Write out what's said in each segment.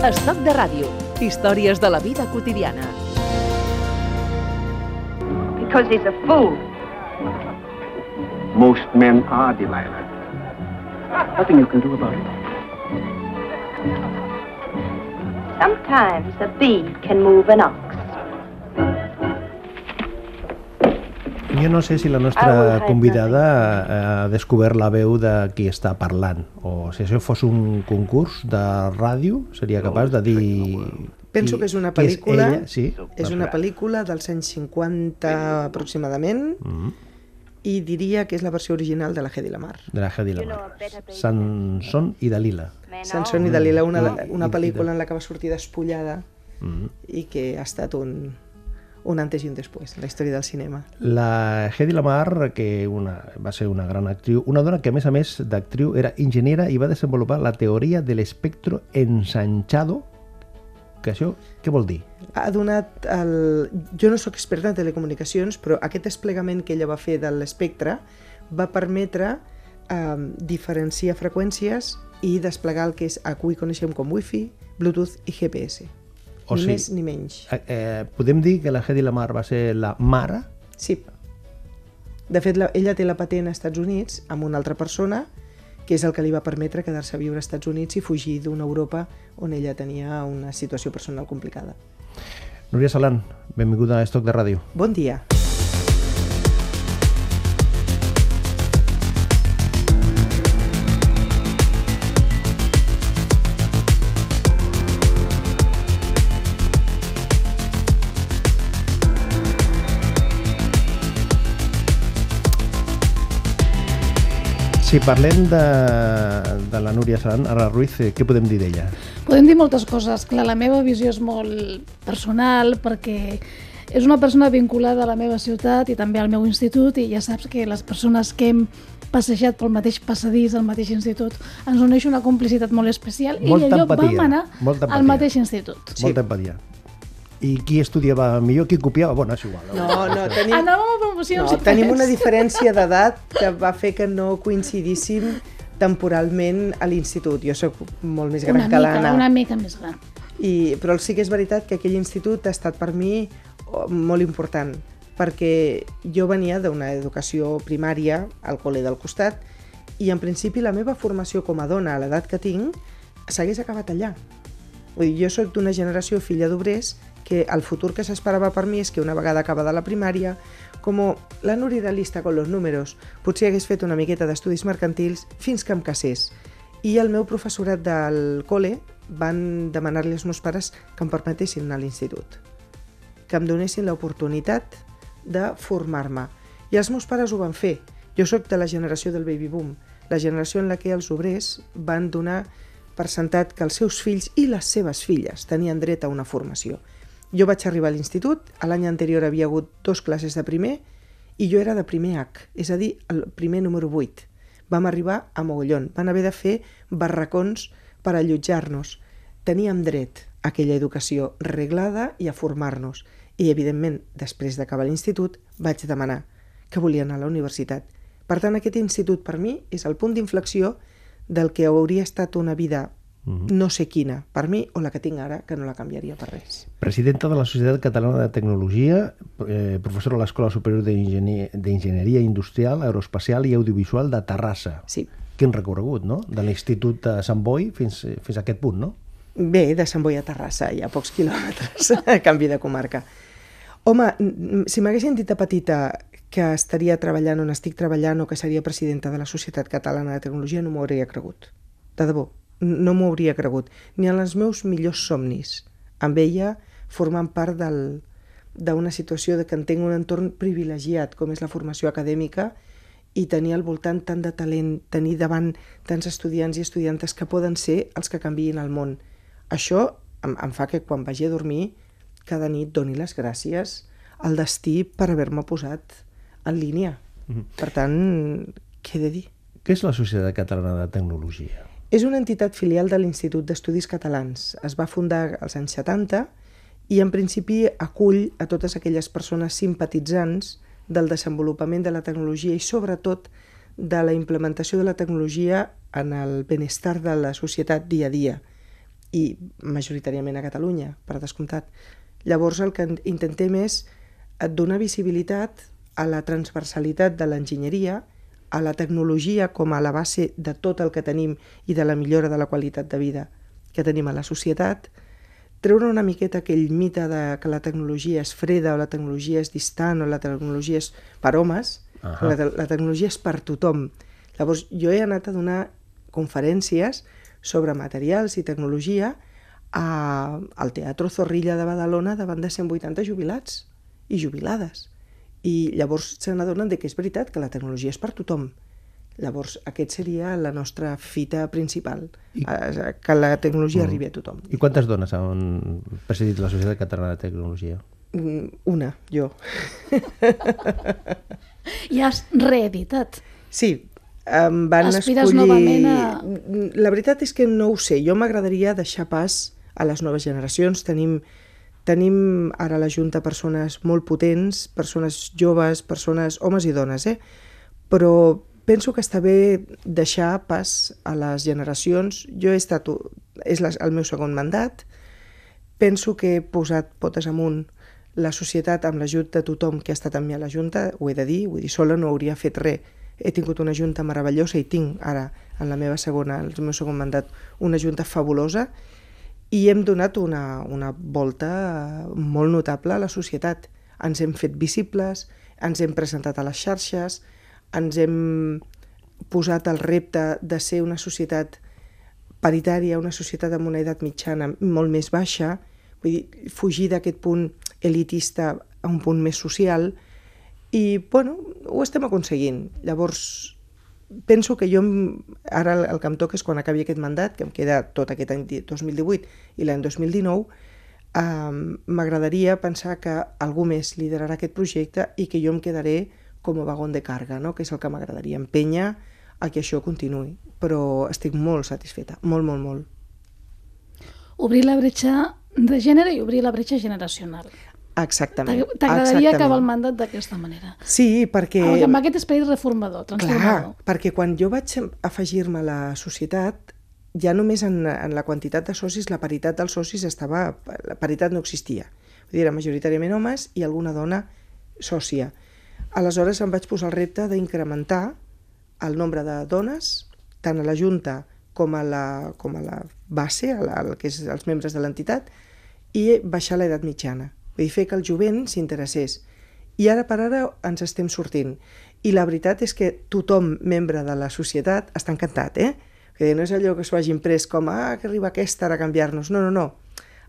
Estoc de ràdio. Històries de la vida quotidiana. Because he's a fool. Most men are, Delilah. Nothing you can do about it. Sometimes a bee can move an ox. Jo no sé si la Ah, nostra hi, convidada ha descobert la veu de qui està parlant, o si això fos un concurs de ràdio, seria capaç de dir... Penso que és una pel·lícula, ella, sí, és una pel·lícula dels anys 50 aproximadament Mm, i diria que és la versió original de la Hedy Lamar. de la Hedy Lamar. Sansón i Dalila. Sansón i Dalila, una, una pel·lícula en la que va sortir despullada Mm. i que ha estat un, un antes i un després en la història del cinema. La Hedy Lamar, que una, va ser una gran actriu, una dona que a més a més d'actriu era enginyera i va desenvolupar la teoria de l'espectro ensanchado, que això què vol dir? Ha donat el... Jo no sóc experta en telecomunicacions, però aquest desplegament que ella va fer de l'espectre va permetre eh, diferenciar freqüències i desplegar el que és avui coneixem com Wi-Fi, Bluetooth i GPS. O ni sigui- més ni menys. Eh, eh, podem dir que la Hedy Lamar va ser la mare Sí. De fet, la, ella té la patent als Estats Units amb una altra persona que és el que li va permetre quedar-se a viure als Estats Units i fugir d'una Europa on ella tenia una situació personal complicada. Núria Salant, benvinguda a Estoc de Ràdio. Bon dia. Si parlem de, de la Núria Salant, ara Ruiz, eh, què podem dir d'ella? Podem dir moltes coses. Clar, la meva visió és molt personal perquè és una persona vinculada a la meva ciutat i també al meu institut i ja saps que les persones que hem passejat pel mateix passadís al mateix institut ens uneix una complicitat molt especial Molta i allò empatia, vam anar molta al mateix institut. Sí. Molta empatia. I qui estudiava millor, qui copiava? Bueno, és igual. No, no, tenim, Anàvem a promocions no, tenim una diferència d'edat que va fer que no coincidíssim temporalment a l'institut. Jo sóc molt més gran una que l'Anna. una mica més gran. I, però sí que és veritat que aquell institut ha estat per mi molt important, perquè jo venia d'una educació primària al col·le del costat i en principi la meva formació com a dona a l'edat que tinc s'hagués acabat allà. Vull dir, jo sóc d'una generació filla d'obrers que el futur que s'esperava per mi és que una vegada acabada la primària, com la Núria era lista con los números, potser hagués fet una miqueta d'estudis mercantils fins que em casés. I el meu professorat del col·le van demanar-li als meus pares que em permetessin anar a l'institut, que em donessin l'oportunitat de formar-me. I els meus pares ho van fer. Jo sóc de la generació del baby boom, la generació en la que els obrers van donar per sentat que els seus fills i les seves filles tenien dret a una formació. Jo vaig arribar a l'institut, l'any anterior havia hagut dos classes de primer i jo era de primer H, és a dir, el primer número 8. Vam arribar a mogollon, van haver de fer barracons per allotjar-nos. Teníem dret a aquella educació reglada i a formar-nos. I, evidentment, després d'acabar l'institut, vaig demanar que volia anar a la universitat. Per tant, aquest institut per mi és el punt d'inflexió del que hauria estat una vida no sé quina, per mi, o la que tinc ara, que no la canviaria per res. Presidenta de la Societat Catalana de Tecnologia, eh, professora a l'Escola Superior d'Enginyer- d'Enginyeria Industrial, Aeroespacial i Audiovisual de Terrassa. Sí. Quin recorregut, no? De l'Institut de Sant Boi fins, fins a aquest punt, no? Bé, de Sant Boi a Terrassa, hi ha pocs quilòmetres, a canvi de comarca. Home, si m'haguessin dit de petita que estaria treballant on estic treballant o que seria presidenta de la Societat Catalana de Tecnologia, no m'ho hauria cregut. De debò, no m'ho hauria cregut. Ni en els meus millors somnis. Amb ella formant part del- d'una situació de que en tinc un entorn privilegiat, com és la formació acadèmica, i tenir al voltant tant de talent, tenir davant tants estudiants i estudiantes que poden ser els que canviïn el món. Això em, em fa que quan vagi a dormir cada nit doni les gràcies al destí per haver-me posat en línia. Per tant, què he de dir? Què és la Societat Catalana de Tecnologia? És una entitat filial de l'Institut d'Estudis Catalans. Es va fundar als anys 70 i en principi acull a totes aquelles persones simpatitzants del desenvolupament de la tecnologia i sobretot de la implementació de la tecnologia en el benestar de la societat dia a dia. i majoritàriament a Catalunya, per descomptat. Llavors el que intentem és donar visibilitat a la transversalitat de l'enginyeria, a la tecnologia com a la base de tot el que tenim i de la millora de la qualitat de vida que tenim a la societat, treure una miqueta aquell mite de que la tecnologia és freda o la tecnologia és distant o la tecnologia és per homes, uh -huh. la, te la tecnologia és per tothom. Llavors jo he anat a donar conferències sobre materials i tecnologia a, al Teatro Zorrilla de Badalona davant de 180 jubilats i jubilades. I llavors se n'adonen que és veritat que la tecnologia és per tothom. Llavors, aquest seria la nostra fita principal, I... que la tecnologia mm. arribi a tothom. I quantes dones han presidit la Societat Catalana de Tecnologia? Mm, una, jo. I has reeditat. Sí, em van Aspires escollir... novament a... La veritat és que no ho sé. Jo m'agradaria deixar pas a les noves generacions. Tenim, tenim ara a la Junta persones molt potents, persones joves, persones, homes i dones, eh? però penso que està bé deixar pas a les generacions. Jo he estat, és la, el meu segon mandat, penso que he posat potes amunt la societat amb l'ajut de tothom que ha estat amb mi a la Junta, ho he de dir, vull dir, sola no hauria fet res. He tingut una Junta meravellosa i tinc ara, en la meva segona, el meu segon mandat, una Junta fabulosa i hem donat una, una volta molt notable a la societat. Ens hem fet visibles, ens hem presentat a les xarxes, ens hem posat el repte de ser una societat paritària, una societat amb una edat mitjana molt més baixa, vull dir, fugir d'aquest punt elitista a un punt més social, i, bueno, ho estem aconseguint. Llavors, penso que jo, ara el, que em toca és quan acabi aquest mandat, que em queda tot aquest any 2018 i l'any 2019, eh, m'agradaria pensar que algú més liderarà aquest projecte i que jo em quedaré com a vagón de carga, no? que és el que m'agradaria empènyer a que això continuï. Però estic molt satisfeta, molt, molt, molt. Obrir la bretxa de gènere i obrir la bretxa generacional. Exactament. T'agradaria acabar el mandat d'aquesta manera. Sí, perquè... Amb, amb aquest esperit reformador, transformador. Clar, perquè quan jo vaig afegir-me a la societat, ja només en, en la quantitat de socis, la paritat dels socis estava... La paritat no existia. Vull dir, era majoritàriament homes i alguna dona sòcia. Aleshores em vaig posar el repte d'incrementar el nombre de dones, tant a la Junta com a la, com a la base, a la, que és els membres de l'entitat, i baixar l'edat mitjana Dir, fer que el jovent s'interessés. I ara per ara ens estem sortint. I la veritat és que tothom, membre de la societat, està encantat, eh? Que no és allò que s'ho hagin pres com ah, que arriba aquesta ara a canviar-nos. No, no, no.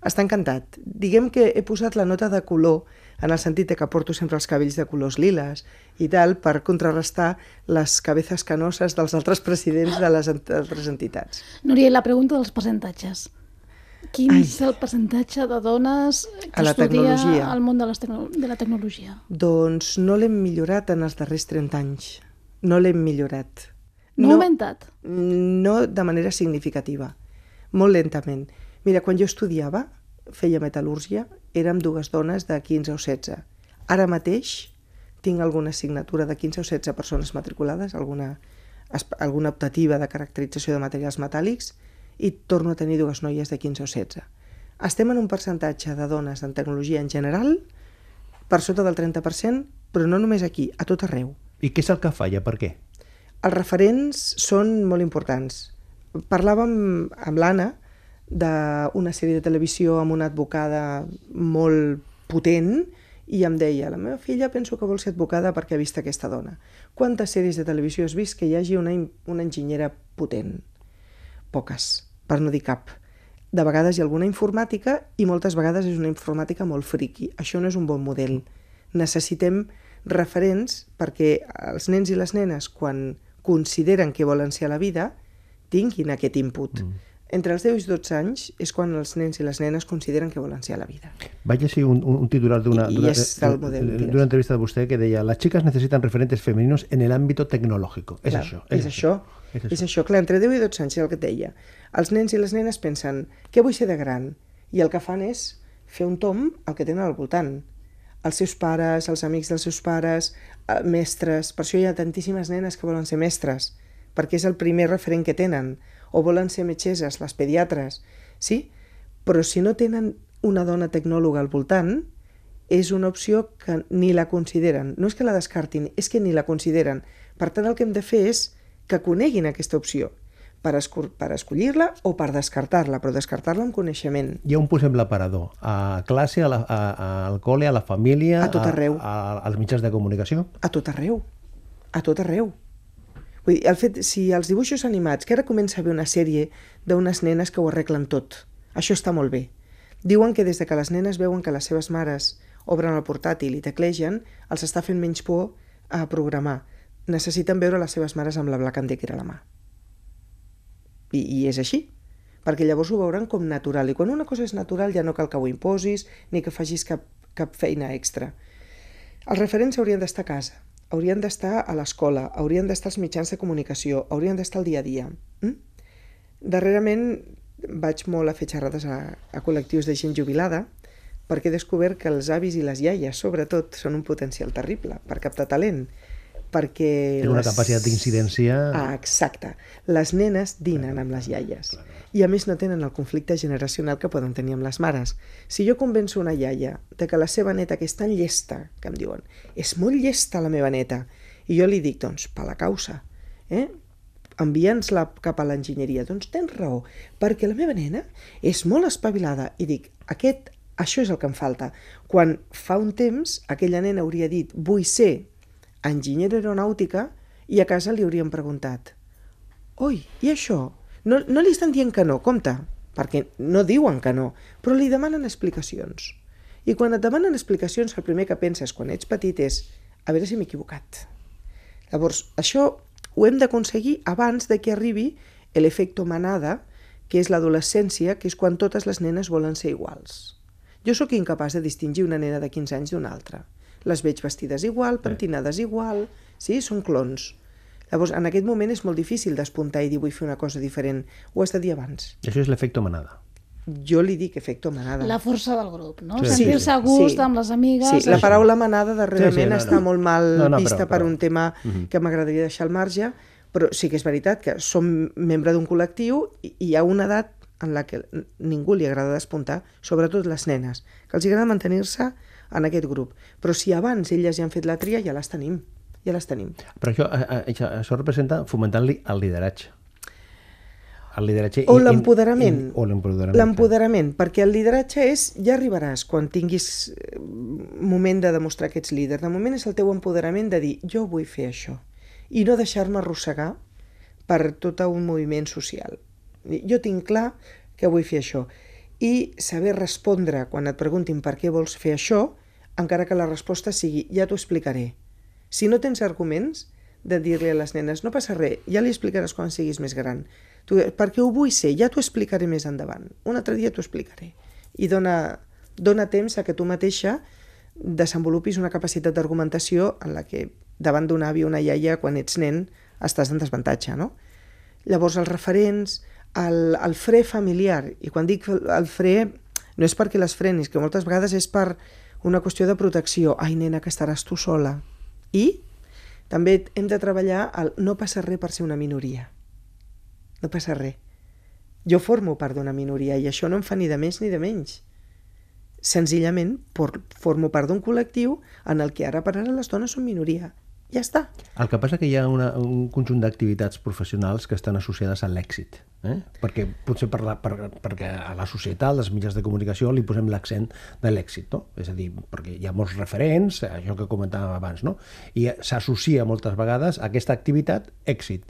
Està encantat. Diguem que he posat la nota de color en el sentit que porto sempre els cabells de colors liles i tal, per contrarrestar les cabezas canoses dels altres presidents de les altres entitats. Núria, la pregunta dels percentatges. Quin Ai. és el percentatge de dones que a la estudia tecnologia. al món de, les tecno de la tecnologia? Doncs no l'hem millorat en els darrers 30 anys. No l'hem millorat. No, no augmentat? No de manera significativa. Molt lentament. Mira, quan jo estudiava, feia metal·lúrgia, érem dues dones de 15 o 16. Ara mateix tinc alguna assignatura de 15 o 16 persones matriculades, alguna, alguna optativa de caracterització de materials metàl·lics, i torno a tenir dues noies de 15 o 16. Estem en un percentatge de dones en tecnologia en general per sota del 30%, però no només aquí, a tot arreu. I què és el que falla? Per què? Els referents són molt importants. Parlàvem amb l'Anna d'una sèrie de televisió amb una advocada molt potent i em deia, la meva filla penso que vol ser advocada perquè ha vist aquesta dona. Quantes sèries de televisió has vist que hi hagi una, una enginyera potent? Poques per no dir cap. De vegades hi ha alguna informàtica i moltes vegades és una informàtica molt friqui. Això no és un bon model. Necessitem referents perquè els nens i les nenes, quan consideren que volen ser a la vida, tinguin aquest input. Mm. Entre els 10 i 12 anys és quan els nens i les nenes consideren que volen ser a la vida. Vaig llegir un, un titular d'una entrevista de vostè que deia «Las chicas necesitan referentes femeninos en el ámbito tecnológico». És Clar, això. És, és això. això. És això. És això. Clar, entre 10 i 12 anys és el que et deia. Els nens i les nenes pensen què vull ser de gran? I el que fan és fer un tom al que tenen al voltant. Els seus pares, els amics dels seus pares, eh, mestres... Per això hi ha tantíssimes nenes que volen ser mestres, perquè és el primer referent que tenen. O volen ser metgesses, les pediatres. sí? Però si no tenen una dona tecnòloga al voltant, és una opció que ni la consideren. No és que la descartin, és que ni la consideren. Per tant, el que hem de fer és que coneguin aquesta opció per, escur per escollir-la o per descartar-la, però descartar-la amb coneixement. Hi ha un possible aparador. A classe, a la, a, a, al col·le, a la família... A tot arreu. A, a, als mitjans de comunicació? A tot arreu. A tot arreu. Vull dir, el fet, si els dibuixos animats, que ara comença a haver una sèrie d'unes nenes que ho arreglen tot, això està molt bé. Diuen que des de que les nenes veuen que les seves mares obren el portàtil i teclegen, els està fent menys por a programar. Necessiten veure les seves mares amb la Black and Decker a la mà. I, I és així, perquè llavors ho veuran com natural. I quan una cosa és natural ja no cal que ho imposis ni que facis cap, cap feina extra. Els referents haurien d'estar a casa, haurien d'estar a l'escola, haurien d'estar als mitjans de comunicació, haurien d'estar al dia a dia. Mm? Darrerament vaig molt a fer xerrades a, a col·lectius de gent jubilada perquè he descobert que els avis i les iaies, sobretot, són un potencial terrible per captar talent perquè... Té una les- capacitat d'incidència... Ah, exacte. Les nenes dinen amb les iaies. I a més no tenen el conflicte generacional que poden tenir amb les mares. Si jo convenço una iaia de que la seva neta, que és tan llesta, que em diuen, és molt llesta la meva neta, i jo li dic, doncs, per la causa, eh? envia'ns-la cap a l'enginyeria. Doncs tens raó, perquè la meva nena és molt espavilada. I dic, aquest, això és el que em falta. Quan fa un temps aquella nena hauria dit, vull ser enginyera aeronàutica, i a casa li haurien preguntat, oi, i això? No, no li estan dient que no, compte, perquè no diuen que no, però li demanen explicacions. I quan et demanen explicacions, el primer que penses quan ets petit és a veure si m'he equivocat. Llavors, això ho hem d'aconseguir abans de que arribi l'efecte manada, que és l'adolescència, que és quan totes les nenes volen ser iguals. Jo sóc incapaç de distingir una nena de 15 anys d'una altra. Les veig vestides igual, pentinades igual, sí, són clons. Llavors, en aquest moment és molt difícil despuntar i dir vull fer una cosa diferent. Ho has de dir abans. Això és l'efecte manada. Jo li dic efecte manada. La força del grup, no? Sí. Sentir-se a gust amb les amigues. Sí, la paraula manada darrerament Sí, sí, no, està no. molt mal No, no, vista però- per però- un tema que m'agradaria deixar al marge, però sí que és veritat que som membre d'un col·lectiu i i hi ha una edat en la que ningú li agrada despuntar, sobretot les nenes, que els agrada mantenir-se en aquest grup. Però si abans elles ja han fet la tria, ja les tenim. Ja les tenim. Però això, eh, eh, això, això representa fomentant-li el lideratge. El lideratge... O l'empoderament. O l'empoderament. L'empoderament, perquè el lideratge és, ja arribaràs quan tinguis eh, moment de demostrar que ets líder. De moment és el teu empoderament de dir, jo vull fer això. I no deixar-me arrossegar per tot un moviment social. Jo tinc clar que vull fer això. I saber respondre quan et preguntin per què vols fer això, encara que la resposta sigui, ja t'ho explicaré. Si no tens arguments, de dir-li a les nenes, no passa res, ja li explicaràs quan siguis més gran. Tu, perquè ho vull ser, ja t'ho explicaré més endavant. Un altre dia t'ho explicaré. I dona, dona temps a que tu mateixa desenvolupis una capacitat d'argumentació en la que davant d'un avi o una iaia, quan ets nen, estàs en desavantatge, no? Llavors, els referents, el, el fre familiar, i quan dic el, fre, no és perquè les frenis, que moltes vegades és per una qüestió de protecció. Ai, nena, que estaràs tu sola. I també hem de treballar el no passa res per ser una minoria. No passa res. Jo formo part d'una minoria i això no em fa ni de més ni de menys. Senzillament por, formo part d'un col·lectiu en el que ara per ara les dones són minoria. Ja està. El que passa que hi ha una, un conjunt d'activitats professionals que estan associades a l'èxit. Eh? Perquè potser per la, per, perquè a la societat, als mitjans de comunicació, li posem l'accent de l'èxit. No? És a dir, perquè hi ha molts referents, això que comentàvem abans, no? i s'associa moltes vegades a aquesta activitat èxit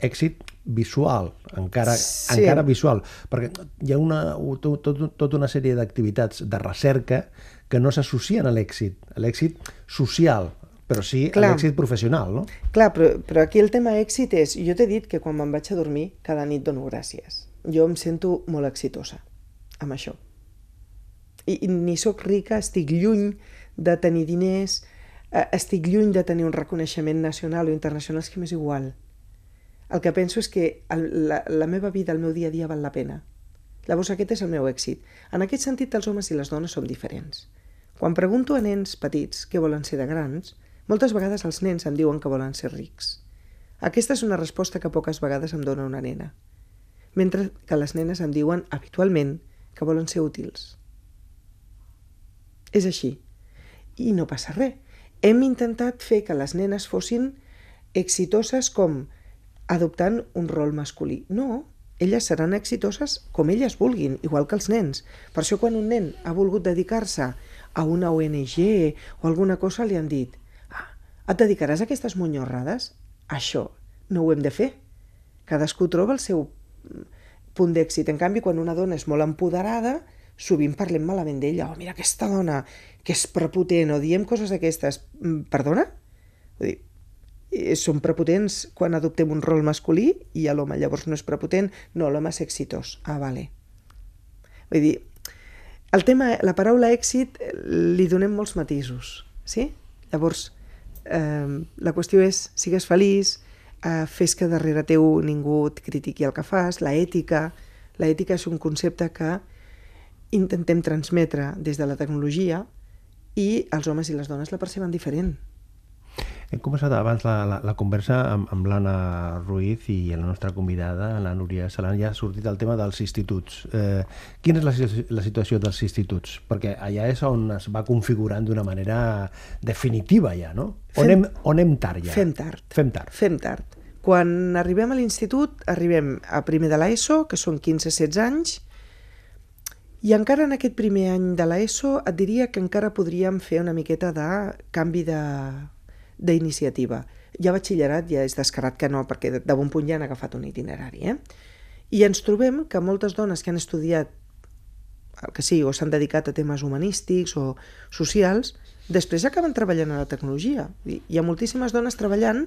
èxit visual, encara, Sí. encara visual, perquè hi ha una, tot, tot, tota una sèrie d'activitats de recerca que no s'associen a l'èxit, a l'èxit social, però sí Clar. l'èxit professional, no? Clar, però, però aquí el tema èxit és... Jo t'he dit que quan me'n vaig a dormir, cada nit dono gràcies. Jo em sento molt exitosa amb això. I, i ni sóc rica, estic lluny de tenir diners, eh, estic lluny de tenir un reconeixement nacional o internacional, és que m'és igual. El que penso és que el, la, la meva vida, el meu dia a dia val la pena. Llavors aquest és el meu èxit. En aquest sentit, els homes i les dones som diferents. Quan pregunto a nens petits què volen ser de grans, moltes vegades els nens em diuen que volen ser rics. Aquesta és una resposta que poques vegades em dona una nena. mentre que les nenes em diuen habitualment que volen ser útils. És així. I no passa res. Hem intentat fer que les nenes fossin exitoses com adoptant un rol masculí. No, elles seran exitoses com elles vulguin, igual que els nens. Per això quan un nen ha volgut dedicar-se a una ONG o alguna cosa li han dit et dedicaràs a aquestes monyorrades? Això no ho hem de fer. Cadascú troba el seu punt d'èxit. En canvi, quan una dona és molt empoderada, sovint parlem malament d'ella. Oh, mira aquesta dona, que és prepotent, o diem coses d'aquestes. Mm, Perdona? Vull dir, eh, som prepotents quan adoptem un rol masculí i a l'home llavors no és prepotent, no, l'home és exitós. Ah, vale. Vull dir, el tema, la paraula èxit eh, li donem molts matisos, sí? Llavors, eh, la qüestió és, sigues feliç, eh, fes que darrere teu ningú et critiqui el que fas, la ètica, la ètica és un concepte que intentem transmetre des de la tecnologia i els homes i les dones la perceben diferent. Hem començat abans la, la, la conversa amb, amb l'Anna Ruiz i la nostra convidada, la Núria Salan, ja ha sortit el tema dels instituts. Eh, quina és la, la situació dels instituts? Perquè allà és on es va configurant d'una manera definitiva ja, no? On, Fem- hem, on hem tard ja? Fem tard. Fem tard. Fem tard. Quan arribem a l'institut, arribem a primer de l'ESO, que són 15-16 anys, i encara en aquest primer any de l'ESO et diria que encara podríem fer una miqueta de canvi de- d'iniciativa. Ja batxillerat ja és descarat que no, perquè de, de bon punt ja han agafat un itinerari. Eh? I ens trobem que moltes dones que han estudiat el que sigui, o s'han dedicat a temes humanístics o socials, després acaben treballant a la tecnologia. I Hi ha moltíssimes dones treballant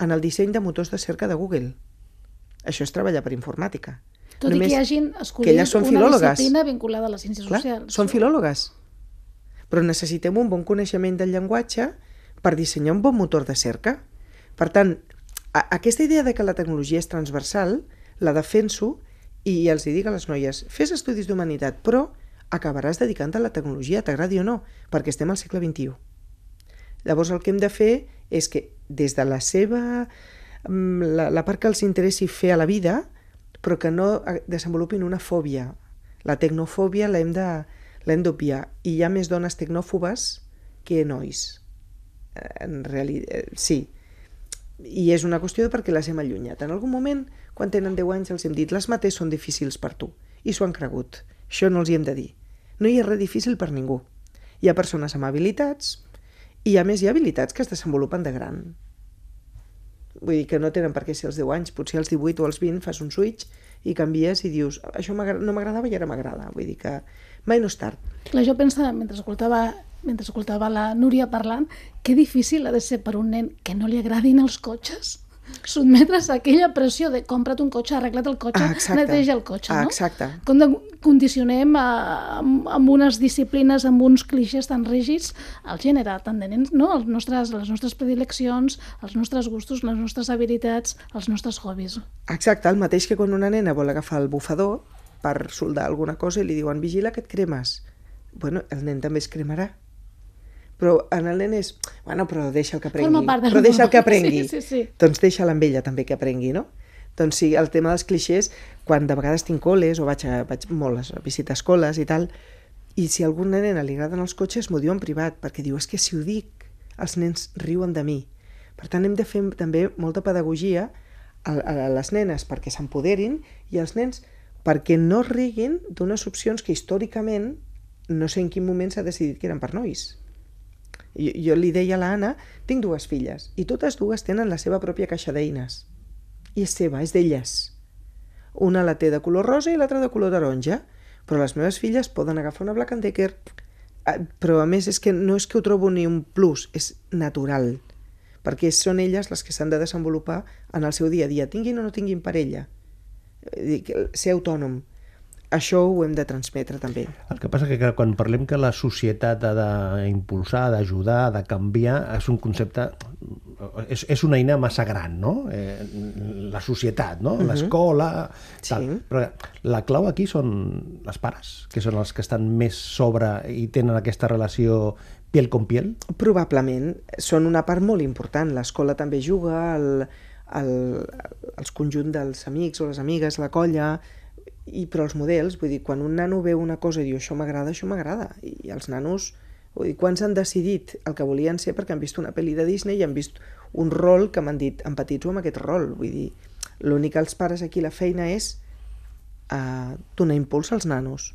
en el disseny de motors de cerca de Google. Això és treballar per informàtica. Tot i que hi hagin que escollit elles són una filòlogues. disciplina vinculada a les ciències Clar, socials. són filòlogues. Però necessitem un bon coneixement del llenguatge per dissenyar un bon motor de cerca. Per tant, aquesta idea de que la tecnologia és transversal, la defenso i els hi dic a les noies, fes estudis d'humanitat, però acabaràs dedicant-te a la tecnologia, t'agradi o no, perquè estem al segle XXI. Llavors el que hem de fer és que des de la seva... mm, la, la part que els interessi fer a la vida, però que no eh, desenvolupin una fòbia. La tecnofòbia l'hem d'obviar. I hi ha més dones tecnòfobes que nois. Eh, En realitat, sí. I és una qüestió de perquè les hem allunyat. En algun moment, quan tenen 10 anys, els hem dit les mates són difícils per tu. I s'ho han cregut. Això no els hi hem de dir. No hi ha res difícil per ningú. Hi ha persones amb habilitats i a més hi ha habilitats que es desenvolupen de gran. Vull dir que no tenen per què ser els 10 anys, potser als 18 o als 20 fas un switch i canvies i dius, això no m'agradava i ara m'agrada. Vull dir que mai no és tard. Clar, jo pensava, mentre escoltava, mentre escoltava la Núria parlant, que difícil ha de ser per un nen que no li agradin els cotxes sotmetre's a aquella pressió de compra't un cotxe, arregla't el cotxe, Ah, neteja el cotxe, Ah, no? exacte. Com de condicionem a, amb, amb unes disciplines, amb uns clixés tan rígids, el gènere, tant de nens, no? Els nostres, les nostres predileccions, els nostres gustos, les nostres habilitats, els nostres hobbies. Exacte, el mateix que quan una nena vol agafar el bufador per soldar alguna cosa i li diuen vigila que et cremes. Bueno, el nen també es cremarà. Però en el nen és, bueno, però deixa el que aprengui. Forma part del Però deixa el que aprengui. Sí, sí, sí. Doncs deixa-la amb ella també que aprengui, no? Doncs sí, el tema dels clixés, quan de vegades tinc col·les o vaig, a, vaig molt a visitar escoles i tal, i si a alguna nena li agraden els cotxes, m'ho diu en privat, perquè diu, és que si ho dic, els nens riuen de mi. Per tant, hem de fer també molta pedagogia a, a les nenes perquè s'empoderin i als nens perquè no riguin d'unes opcions que històricament no sé en quin moment s'ha decidit que eren per nois. Jo, jo li deia a l'Anna, tinc dues filles, i totes dues tenen la seva pròpia caixa d'eines. I és seva, és d'elles. Una la té de color rosa i l'altra de color taronja, però les meves filles poden agafar una Black and Decker, Ah, però a més és que no és que ho trobo ni un plus, és natural, perquè són elles les que s'han de desenvolupar en el seu dia a dia, tinguin o no tinguin parella. Eh, Ser autònom. Això ho hem de transmetre també. El que passa que quan parlem que la societat ha d'impulsar, d'ajudar, de canviar, és un concepte... És, és una eina massa gran, no? Eh, la societat, no? L'escola... tal. Sí. Però la clau aquí són les pares, que són els que estan més sobre i tenen aquesta relació piel con piel. Probablement són una part molt important. L'escola també juga, el, el, els conjunt dels amics o les amigues, la colla, i, però els models, vull dir, quan un nano veu una cosa i diu això m'agrada, això m'agrada, i els nanos, vull dir, quants han decidit el que volien ser perquè han vist una pel·li de Disney i han vist un rol que m'han dit empatitzo amb aquest rol, vull dir, l'únic que els pares aquí la feina és uh, donar impuls als nanos,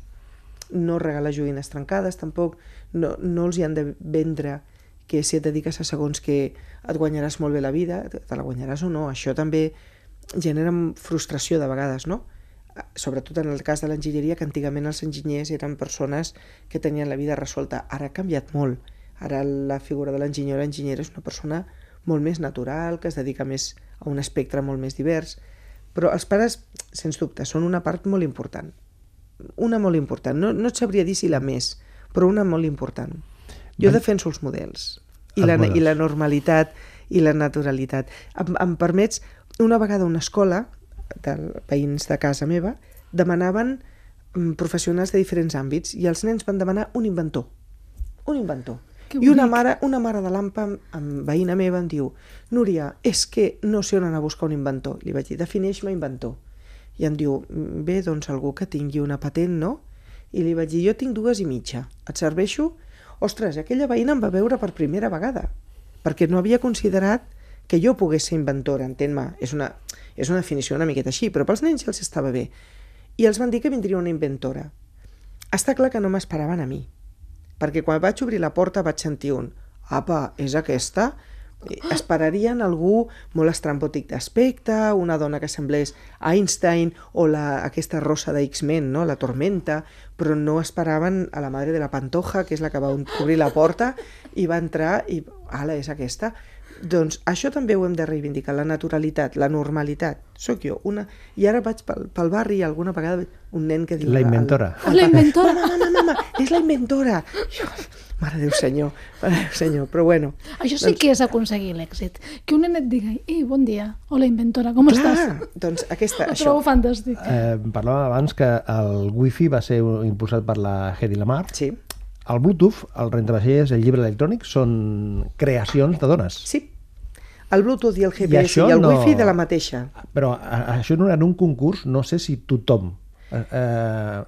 no regalar joguines trencades, tampoc no, no els hi han de vendre que si et dediques a segons que et guanyaràs molt bé la vida, te la guanyaràs o no. Això també genera frustració de vegades, no? Sobretot en el cas de l'enginyeria, que antigament els enginyers eren persones que tenien la vida resolta. Ara ha canviat molt. Ara la figura de l'enginyer o l'enginyera és una persona molt més natural, que es dedica més a un espectre molt més divers. Però els pares, sens dubte, són una part molt important. Una molt important. No, no et sabria dir si la més, però una molt important. Jo Ben- defenso els models i Els la, models. i la normalitat i la naturalitat. Em, em permets, una vegada una escola de veïns de casa meva demanaven mm, professionals de diferents àmbits i els nens van demanar un inventor. Un inventor. Que I una mare, una mare de l'AMPA, amb veïna meva, em diu Núria, és que no sé on anar a buscar un inventor. Li vaig dir, defineix-me inventor. I em diu, "Mm, bé, doncs algú que tingui una patent, no? I li vaig dir, jo tinc dues i mitja. Et serveixo? Ostres, aquella veïna em va veure per primera vegada, perquè no havia considerat que jo pogués ser inventora, entén-me. És una, és una definició una miqueta així, però pels nens ja els estava bé. I els van dir que vindria una inventora. Està clar que no m'esperaven a mi, perquè quan vaig obrir la porta vaig sentir un «Apa, és aquesta?» I Esperarien algú molt estrambòtic d'aspecte, una dona que semblés Einstein o la, aquesta rosa de X-Men, no? la tormenta, però no esperaven a la madre de la Pantoja, que és la que va obrir la porta i va entrar i, ala, és aquesta. Doncs això també ho hem de reivindicar, la naturalitat, la normalitat. Soc jo, una... I ara vaig pel, pel barri i alguna vegada un nen que diu... La al- inventora. al La barri, inventora. Mama, mama, mama, és la inventora. Jo, mare de Déu senyor, mare de Déu senyor, però bueno. Això sí que és aconseguir l'èxit. Que un nen et digui, ei, bon dia, hola inventora, com estàs? Clar, doncs aquesta, Ho això. trobo fantàstic. Eh, parlàvem abans que el wifi va ser impulsat per la Hedy Lamar. Sí, El Bluetooth, el rentavaixells, el llibre electrònic són creacions de dones. sí. El Bluetooth i el GPS i, això el no- Wi-Fi de la mateixa. Però això no era en un concurs, no sé si tothom... Eh, eh,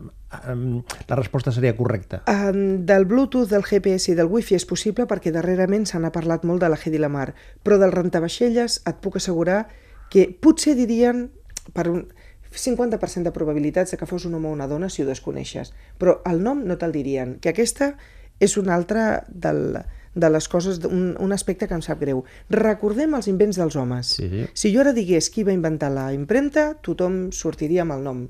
la resposta seria correcta. Um, del Bluetooth, del GPS i del Wi-Fi és possible perquè darrerament se n'ha parlat molt de la Hedy Lamar, però del rentavaixelles et puc assegurar que potser dirien per un 50% de probabilitats de que fos un home o una dona si ho desconeixes, però el nom no te'l dirien, que aquesta és una altra del, de les coses, un, un aspecte que em sap greu. Recordem els invents dels homes. Sí. Si jo ara digués qui va inventar la impremta, tothom sortiria amb el nom,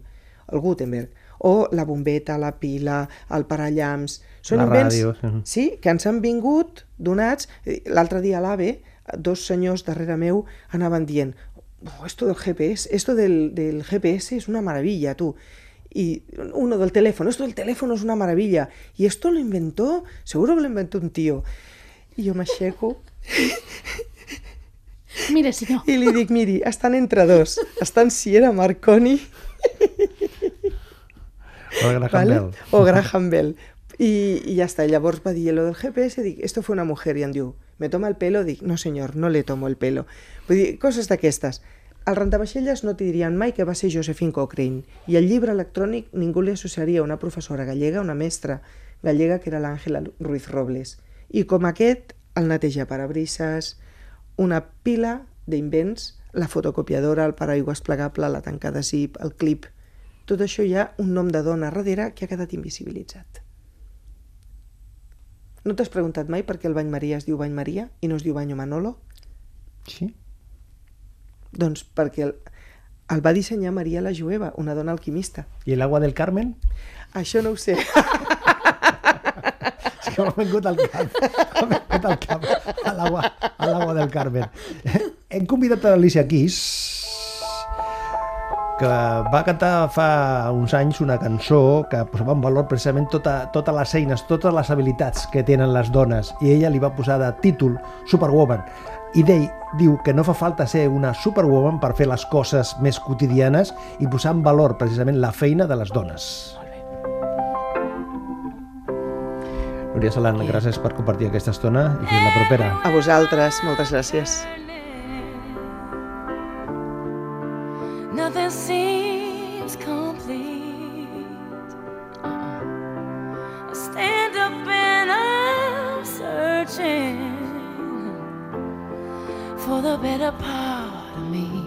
el Gutenberg, o la bombeta, la pila, el parallamps... Són La invents, ràdio, sí. que ens han vingut donats... Eh, L'altre dia a l'AVE, dos senyors darrere meu anaven dient oh, esto del GPS, esto del, del GPS es una maravilla, tú. Y uno del teléfono, esto del teléfono es una maravilla. Y esto lo inventó, seguro que lo inventó un tío. I jo m'aixeco Mire, senyor, i li dic, miri, estan entre dos. Estan Sierra Marconi El Graham ¿vale? Bell. o Graham Bell. I, I ja està. Llavors va dir lo del GPS, dic, esto fue una mujer, i em diu, me toma el pelo? Dic, no senyor, no le tomo el pelo. Vull dir, coses d'aquestes. Al rentavaixelles no t'hi dirien mai que va ser Josephine Cochrane. I el llibre electrònic ningú li associaria a una professora gallega, una mestra gallega que era l'Àngela Ruiz Robles. I com aquest, el neteja parabrises, una pila d'invents, la fotocopiadora, el paraigües plegable, la tanca de zip, el clip... Tot això hi ha un nom de dona darrere que ha quedat invisibilitzat. No t'has preguntat mai per què el bany Maria es diu bany Maria i no es diu banyo Manolo? Sí. Doncs perquè el, el va dissenyar Maria la Jueva, una dona alquimista. I l'agua del Carmen? Això no ho sé. Que m'ha vingut al cap. M'ha vingut al cap. A l'aigua del Carmen. Hem convidat a l'Alicia Keys, que va cantar fa uns anys una cançó que posava en valor precisament tota, totes les eines, totes les habilitats que tenen les dones i ella li va posar de títol Superwoman i d'ell diu que no fa falta ser una superwoman per fer les coses més quotidianes i posar en valor precisament la feina de les dones. Núria Salant, gràcies per compartir aquesta estona i fins la propera. A vosaltres, moltes gràcies. nothing seems complete. I stand up and I'm searching for the better part of me.